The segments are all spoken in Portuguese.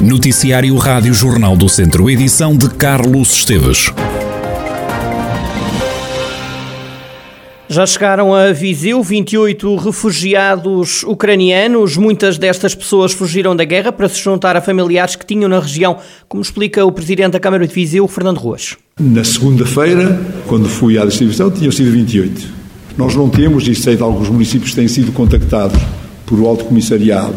Noticiário Rádio Jornal do Centro, edição de Carlos Esteves. Já chegaram a Viseu 28 refugiados ucranianos. Muitas destas pessoas fugiram da guerra para se juntar a familiares que tinham na região, como explica o presidente da Câmara de Viseu, Fernando Ruas. Na segunda-feira, quando fui à distribuição, tinham sido 28. Nós não temos, e sei de alguns municípios que têm sido contactados por o Alto Comissariado,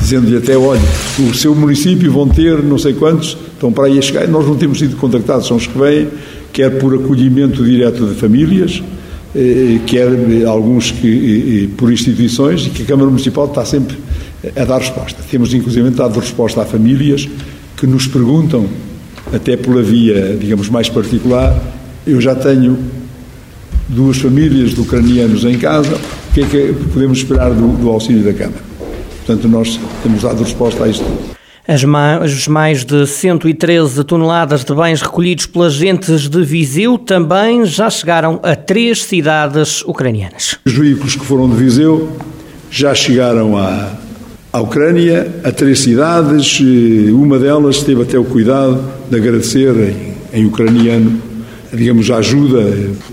dizendo-lhe até, olha, o seu município vão ter não sei quantos, estão para aí a chegar, nós não temos sido contactados, são os que vêm, quer por acolhimento direto de famílias, eh, quer alguns que, por instituições, e que a Câmara Municipal está sempre a dar resposta. Temos, inclusive, dado resposta a famílias que nos perguntam, até pela via, digamos, mais particular, eu já tenho duas famílias de ucranianos em casa, que é que podemos esperar do, do auxílio da Câmara? Portanto, nós temos dado resposta a isto tudo. As mais de 113 toneladas de bens recolhidos pelas agentes de Viseu também já chegaram a três cidades ucranianas. Os veículos que foram de Viseu já chegaram à, à Ucrânia, a três cidades. Uma delas teve até o cuidado de agradecer em, em ucraniano, digamos, a ajuda.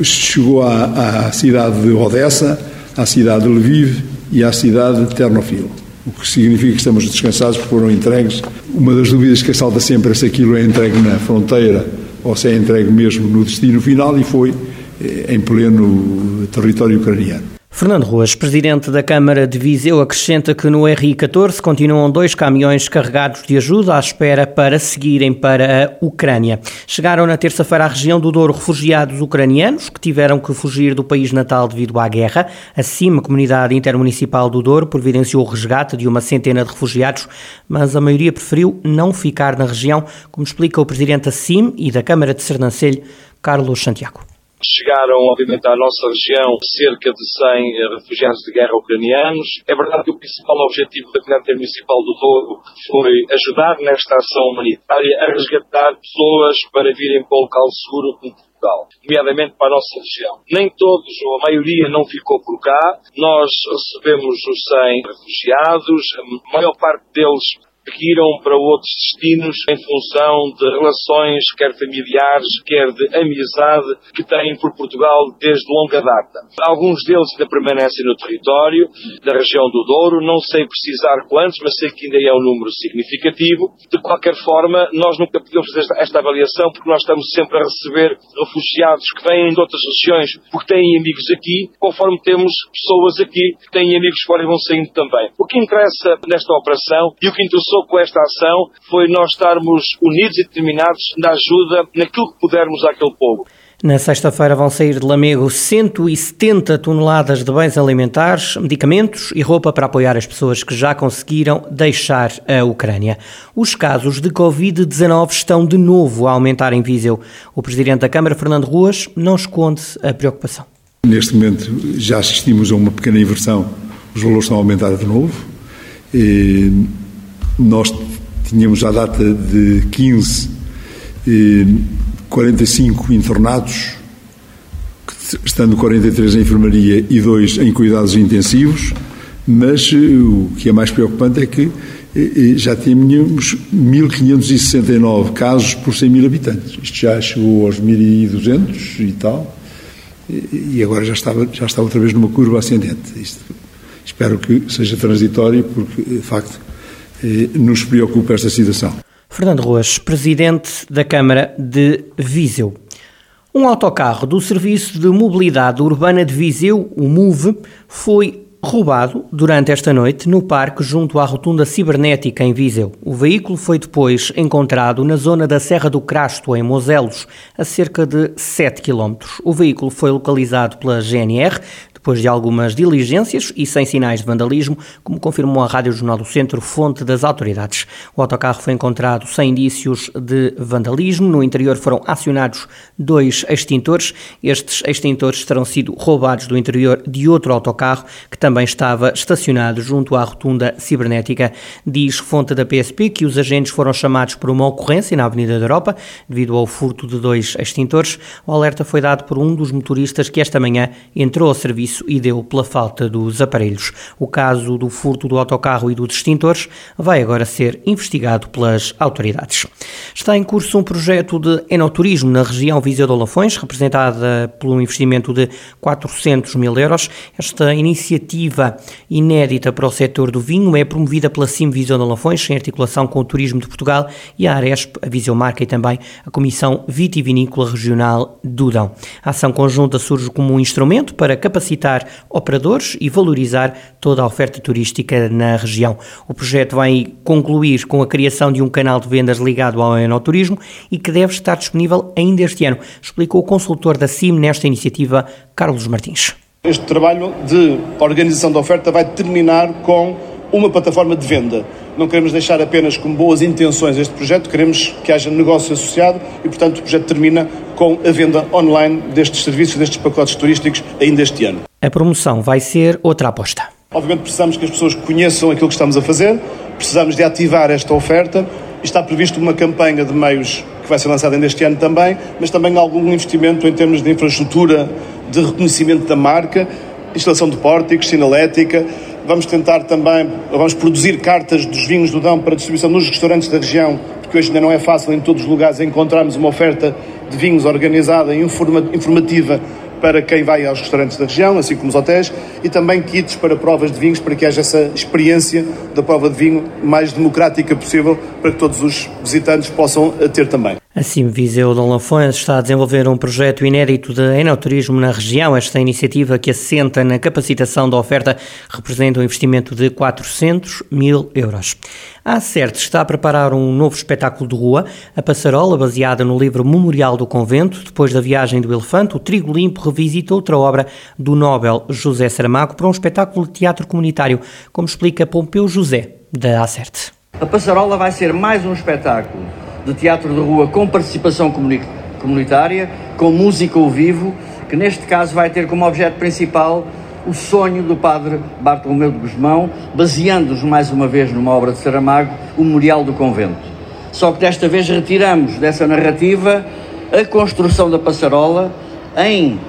Chegou à, à cidade de Odessa, à cidade de Lviv e à cidade de Ternopil o que significa que estamos descansados porque foram entregues. Uma das dúvidas que assalta sempre é se aquilo é entregue na fronteira ou se é entregue mesmo no destino final e foi eh, em pleno território ucraniano. Fernando Ruas, presidente da Câmara de Viseu, acrescenta que no RI-14 continuam dois caminhões carregados de ajuda à espera para seguirem para a Ucrânia. Chegaram na terça-feira à região do Douro refugiados ucranianos que tiveram que fugir do país natal devido à guerra. Assim, a comunidade intermunicipal do Douro providenciou o resgate de uma centena de refugiados, mas a maioria preferiu não ficar na região, como explica o presidente da CIM e da Câmara de Sernancelho, Carlos Santiago. Chegaram, obviamente, à nossa região cerca de 100 eh, refugiados de guerra ucranianos. É verdade que o principal objetivo da Comunidade Municipal do Douro foi ajudar nesta ação humanitária a resgatar pessoas para virem para um local seguro como Portugal, nomeadamente para a nossa região. Nem todos, ou a maioria, não ficou por cá. Nós recebemos os 100 refugiados, a maior parte deles seguiram para outros destinos em função de relações, quer familiares, quer de amizade, que têm por Portugal desde longa data. Alguns deles ainda permanecem no território da região do Douro, não sei precisar quantos, mas sei que ainda é um número significativo. De qualquer forma, nós nunca podemos fazer esta avaliação porque nós estamos sempre a receber refugiados que vêm de outras regiões porque têm amigos aqui, conforme temos pessoas aqui que têm amigos fora e vão saindo também. O que interessa nesta operação e o que interessou começou com esta ação foi nós estarmos unidos e determinados na ajuda naquilo que pudermos àquele povo. Na sexta-feira vão sair de Lamego 170 toneladas de bens alimentares, medicamentos e roupa para apoiar as pessoas que já conseguiram deixar a Ucrânia. Os casos de Covid-19 estão de novo a aumentar em Viseu. O Presidente da Câmara, Fernando Ruas, não esconde a preocupação. Neste momento já assistimos a uma pequena inversão. Os valores estão a aumentar de novo. E nós tínhamos à data de 15, 45 internados, estando 43 em enfermaria e 2 em cuidados intensivos, mas eh, o que é mais preocupante é que eh, eh, já tínhamos 1.569 casos por 100 mil habitantes. Isto já chegou aos 1.200 e tal, e agora já, estava, já está outra vez numa curva ascendente. Isto, espero que seja transitório, porque, de facto, nos preocupa esta situação. Fernando Ruas, presidente da Câmara de Viseu. Um autocarro do Serviço de Mobilidade Urbana de Viseu, o MOVE, foi roubado durante esta noite no parque junto à rotunda cibernética em Viseu. O veículo foi depois encontrado na zona da Serra do Crasto, em Moselos, a cerca de 7 km. O veículo foi localizado pela GNR, depois de algumas diligências e sem sinais de vandalismo, como confirmou a Rádio Jornal do Centro, fonte das autoridades. O autocarro foi encontrado sem indícios de vandalismo. No interior foram acionados dois extintores. Estes extintores terão sido roubados do interior de outro autocarro que também estava estacionado junto à rotunda cibernética. Diz fonte da PSP que os agentes foram chamados por uma ocorrência na Avenida da Europa devido ao furto de dois extintores. O alerta foi dado por um dos motoristas que esta manhã entrou ao serviço serviço e deu pela falta dos aparelhos. O caso do furto do autocarro e dos extintores vai agora ser investigado pelas autoridades. Está em curso um projeto de enoturismo na região Viseu de Olafões, representada por um investimento de 400 mil euros. Esta iniciativa inédita para o setor do vinho é promovida pela CIM Viseu de Olafões, em articulação com o Turismo de Portugal e a Aresp, a Viseu Marca e também a Comissão Vitivinícola Regional do Dão. A ação conjunta surge como um instrumento para capacitar operadores e valorizar toda a oferta turística na região. O projeto vai concluir com a criação de um canal de vendas ligado ao enoturismo e que deve estar disponível ainda este ano, explicou o consultor da CIM nesta iniciativa, Carlos Martins. Este trabalho de organização da oferta vai terminar com uma plataforma de venda. Não queremos deixar apenas com boas intenções este projeto, queremos que haja negócio associado e, portanto, o projeto termina com a venda online destes serviços, destes pacotes turísticos, ainda este ano. A promoção vai ser outra aposta. Obviamente precisamos que as pessoas conheçam aquilo que estamos a fazer, precisamos de ativar esta oferta. Está previsto uma campanha de meios que vai ser lançada ainda este ano também, mas também algum investimento em termos de infraestrutura, de reconhecimento da marca, instalação de pórticos, sinalética, Vamos tentar também, vamos produzir cartas dos vinhos do Dão para distribuição nos restaurantes da região, porque hoje ainda não é fácil em todos os lugares encontrarmos uma oferta de vinhos organizada e informativa para quem vai aos restaurantes da região, assim como os hotéis, e também kits para provas de vinhos, para que haja essa experiência da prova de vinho mais democrática possível, para que todos os visitantes possam ter também. Assim, Viseu Dom Lafões está a desenvolver um projeto inédito de enoturismo na região. Esta iniciativa, que assenta na capacitação da oferta, representa um investimento de 400 mil euros. A Acerte está a preparar um novo espetáculo de rua, a Passarola, baseada no livro Memorial do Convento. Depois da viagem do elefante, o Trigo Limpo revisita outra obra do Nobel José Saramago para um espetáculo de teatro comunitário, como explica Pompeu José, da Acerte. A Passarola vai ser mais um espetáculo de teatro de rua com participação comunitária, com música ao vivo, que neste caso vai ter como objeto principal o sonho do padre Bartolomeu de Guzmão, baseando-nos mais uma vez numa obra de Saramago, o Memorial do Convento. Só que desta vez retiramos dessa narrativa a construção da passarola em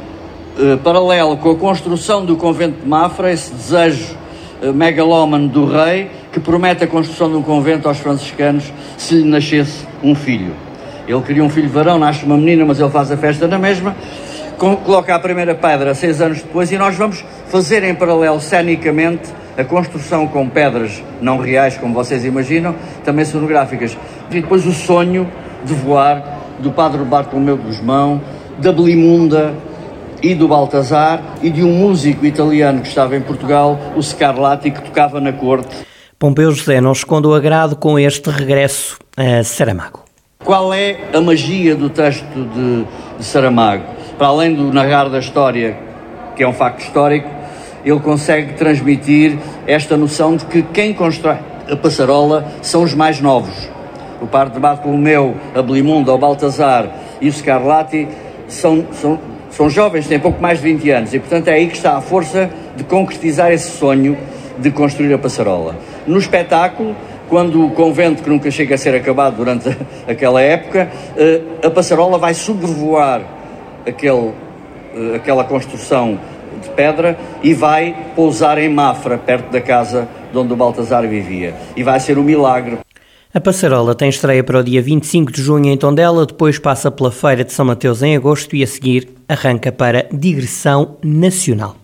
eh, paralelo com a construção do convento de Mafra, esse desejo eh, megalómano do rei, que promete a construção de um convento aos franciscanos se lhe nascesse um filho. Ele queria um filho varão, nasce uma menina, mas ele faz a festa na mesma, coloca a primeira pedra seis anos depois e nós vamos fazer em paralelo cenicamente a construção com pedras não reais, como vocês imaginam, também sonográficas. E depois o sonho de voar do padre Bartolomeu Guzmão, da Belimunda, e do Baltazar e de um músico italiano que estava em Portugal, o Scarlatti, que tocava na corte. Pompeu José não esconde o agrado com este regresso a Saramago. Qual é a magia do texto de, de Saramago? Para além do narrar da história, que é um facto histórico, ele consegue transmitir esta noção de que quem constrói a passarola são os mais novos. O par de Bartolomeu, a Belimunda, o Baltazar e o Scarlatti são, são, são jovens, têm pouco mais de 20 anos e, portanto, é aí que está a força de concretizar esse sonho de construir a passarola. No espetáculo, quando o convento, que nunca chega a ser acabado durante aquela época, eh, a passarola vai sobrevoar aquele, eh, aquela construção de pedra e vai pousar em Mafra, perto da casa onde o Baltazar vivia. E vai ser um milagre. A Passarola tem estreia para o dia 25 de junho em Tondela, depois passa pela Feira de São Mateus em agosto e a seguir arranca para Digressão Nacional.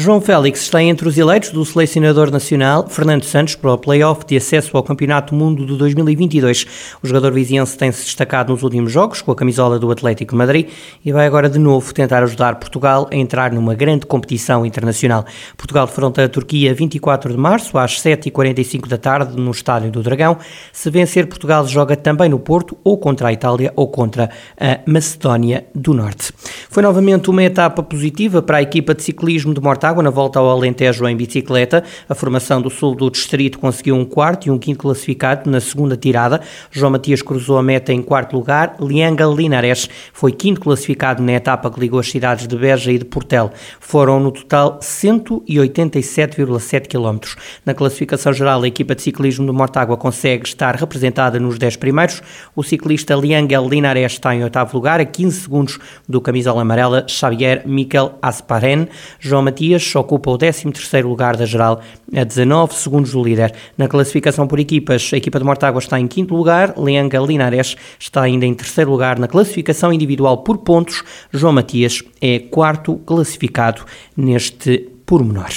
João Félix está entre os eleitos do selecionador nacional Fernando Santos para o play-off de acesso ao Campeonato Mundo de 2022. O jogador viziense tem-se destacado nos últimos jogos com a camisola do Atlético de Madrid e vai agora de novo tentar ajudar Portugal a entrar numa grande competição internacional. Portugal defronta a Turquia 24 de março às 7h45 da tarde no Estádio do Dragão. Se vencer, Portugal joga também no Porto ou contra a Itália ou contra a Macedónia do Norte. Foi novamente uma etapa positiva para a equipa de ciclismo de Mortal Mortágua na volta ao Alentejo em bicicleta. A formação do sul do distrito conseguiu um quarto e um quinto classificado na segunda tirada. João Matias cruzou a meta em quarto lugar. Lianga Linares foi quinto classificado na etapa que ligou as cidades de Beja e de Portel. Foram no total 187,7 km. Na classificação geral, a equipa de ciclismo de Mortágua consegue estar representada nos 10 primeiros. O ciclista Lianga Linares está em oitavo lugar, a 15 segundos do camisola amarela Xavier Miquel Asparen. João Matias ocupa o 13º lugar da geral, a 19 segundos do líder. Na classificação por equipas, a equipa de Mortágua está em quinto lugar, Lianga Linares está ainda em terceiro lugar na classificação individual por pontos. João Matias é quarto classificado neste pormenor.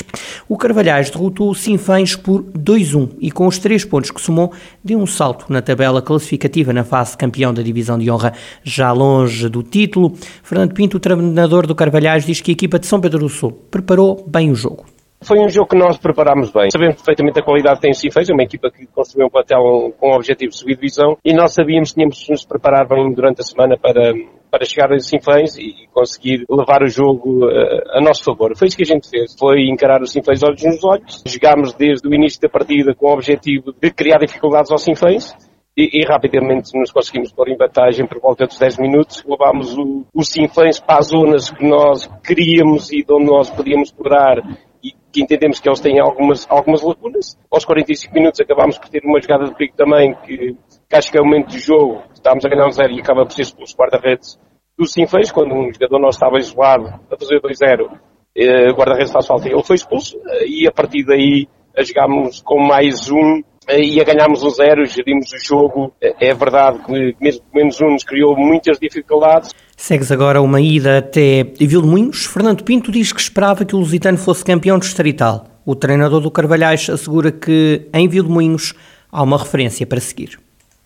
O Carvalhais derrotou o Sinfãs por 2-1 e com os três pontos que somou, deu um salto na tabela classificativa na fase campeão da divisão de honra, já longe do título. Fernando Pinto, o treinador do Carvalhais, diz que a equipa de São Pedro do Sul preparou bem o jogo. Foi um jogo que nós preparámos bem. Sabemos perfeitamente a qualidade que tem o Sinfãs, é uma equipa que construiu um plantel com o objetivo de subir divisão e nós sabíamos que tínhamos de nos preparar bem durante a semana para, para chegar a Sinfãs e conseguir levar o jogo uh, a nosso favor. Foi isso que a gente fez. Foi encarar os Sinfãs olhos nos olhos. Jogámos desde o início da partida com o objetivo de criar dificuldades aos Sinfãs. E, e, rapidamente nos conseguimos pôr em vantagem por volta dos 10 minutos. Levámos o, o Sinfãs para as zonas que nós queríamos e de onde nós podíamos explorar e que entendemos que eles têm algumas, algumas lacunas. Aos 45 minutos acabámos por ter uma jogada de perigo também que, que acho que é o momento do jogo. Estávamos a ganhar um zero e acaba por ser expulso guarda-redes do Sinfãs, quando um jogador não estava isolado a fazer 2-0, eh, o guarda-redes faz falta e ele foi expulso. Eh, e a partir daí jogámos com mais um eh, e a ganharmos o zero, gerimos o jogo. É verdade que mesmo menos um nos criou muitas dificuldades. Segues agora uma ida até Vilmoinhos. Fernando Pinto diz que esperava que o Lusitano fosse campeão distrital. O treinador do Carvalhais assegura que em Vilmoinhos há uma referência para seguir.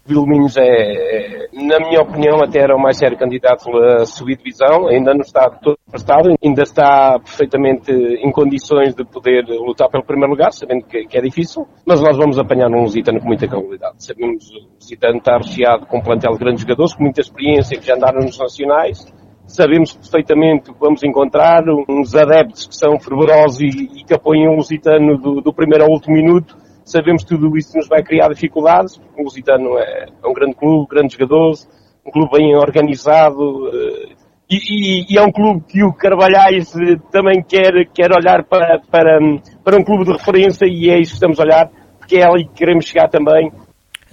Vilminhos é, é, na minha opinião, até era o mais sério candidato a subir divisão, ainda não está todo prestado, ainda está perfeitamente em condições de poder lutar pelo primeiro lugar, sabendo que, que é difícil, mas nós vamos apanhar um Lusitano com muita qualidade. Sabemos que o Lusitano está recheado com um plantel de grandes jogadores, com muita experiência, que já andaram nos nacionais, sabemos perfeitamente que vamos encontrar uns adeptos que são fervorosos e, e que apoiam o Lusitano do, do primeiro ao último minuto, Sabemos que tudo isso nos vai criar dificuldades. O Lusitano é, é um grande clube, grandes jogadores, um clube bem organizado eh, e, e, e, é um clube que o Carvalhais eh, também quer, quer olhar para, para, para um clube de referência e é isso que estamos a olhar, porque é ali que queremos chegar também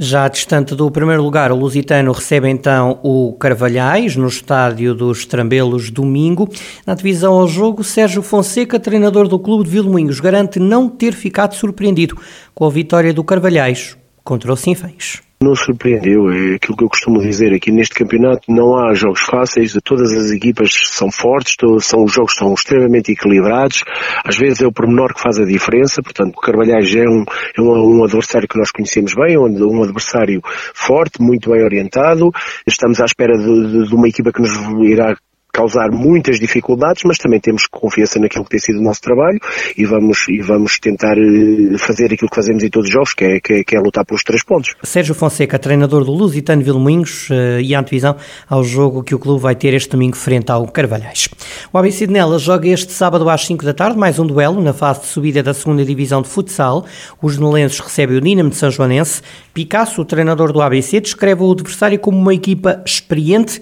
já distante do primeiro lugar, o Lusitano recebe então o Carvalhais no estádio dos Trambelos domingo. Na divisão ao jogo, Sérgio Fonseca, treinador do clube de Vilmoinhos, garante não ter ficado surpreendido com a vitória do Carvalhais contra o Sinfãs. Não surpreendeu, é aquilo que eu costumo dizer aqui. Neste campeonato não há jogos fáceis, todas as equipas são fortes, são, os jogos são extremamente equilibrados, às vezes é o pormenor que faz a diferença, portanto o Carvalhais é um, é um, adversário que nós conhecemos bem, um, um, adversário forte, muito bem orientado, estamos à espera de, de, de uma equipa que nos irá causar muitas dificuldades, mas também temos confiança naquilo que tem sido o nosso trabalho e vamos, e vamos tentar eh, fazer aquilo que fazemos em todos os jogos, que é, que é, que é lutar pelos três pontos. Sérgio Fonseca, treinador do Lusitano Vilmoinhos eh, e a antevisão ao jogo que o clube vai ter este domingo frente ao Carvalhais. O ABC de Nelas joga este sábado às 5 da tarde mais um duelo na fase de subida da segunda divisão de futsal. Os nolenses recebem o Dinamo de São Joanense. Picasso, o treinador do ABC, descreve o adversário como uma equipa experiente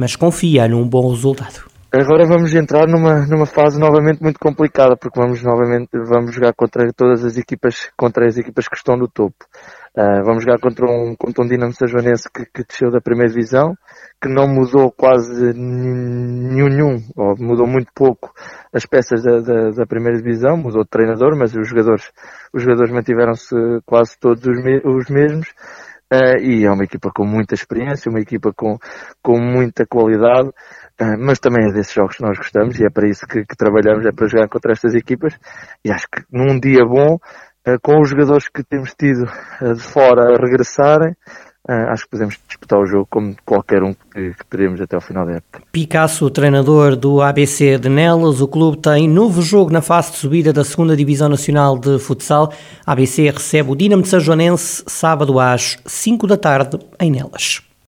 mas confia num bom resultado. Agora vamos entrar numa, numa fase novamente muito complicada, porque vamos novamente vamos jogar contra todas as equipas, contra as equipas que estão no topo. Uh, vamos jogar contra um, contra um Dinamo Sajoanense que, que desceu da primeira divisão, que não mudou quase nenhum, ou mudou muito pouco as peças da, da, da, primeira divisão, mudou de treinador, mas os jogadores, os jogadores mantiveram-se quase todos os, me, os mesmos. Uh, e é uma equipa com muita experiência, uma equipa com, com muita qualidade, uh, mas também é desses jogos que nós gostamos e é para isso que, que, trabalhamos, é para jogar contra estas equipas. E acho que num dia bom, uh, com os jogadores que temos tido de fora a regressarem, Uh, acho que podemos disputar o jogo como qualquer um que, que teremos até ao final da época. Picasso, treinador do ABC de Nelas, o clube tem novo jogo na fase de subida da segunda Divisão Nacional de Futsal. A ABC recebe o Dinamo de São Joanense sábado às 5 da tarde em Nelas.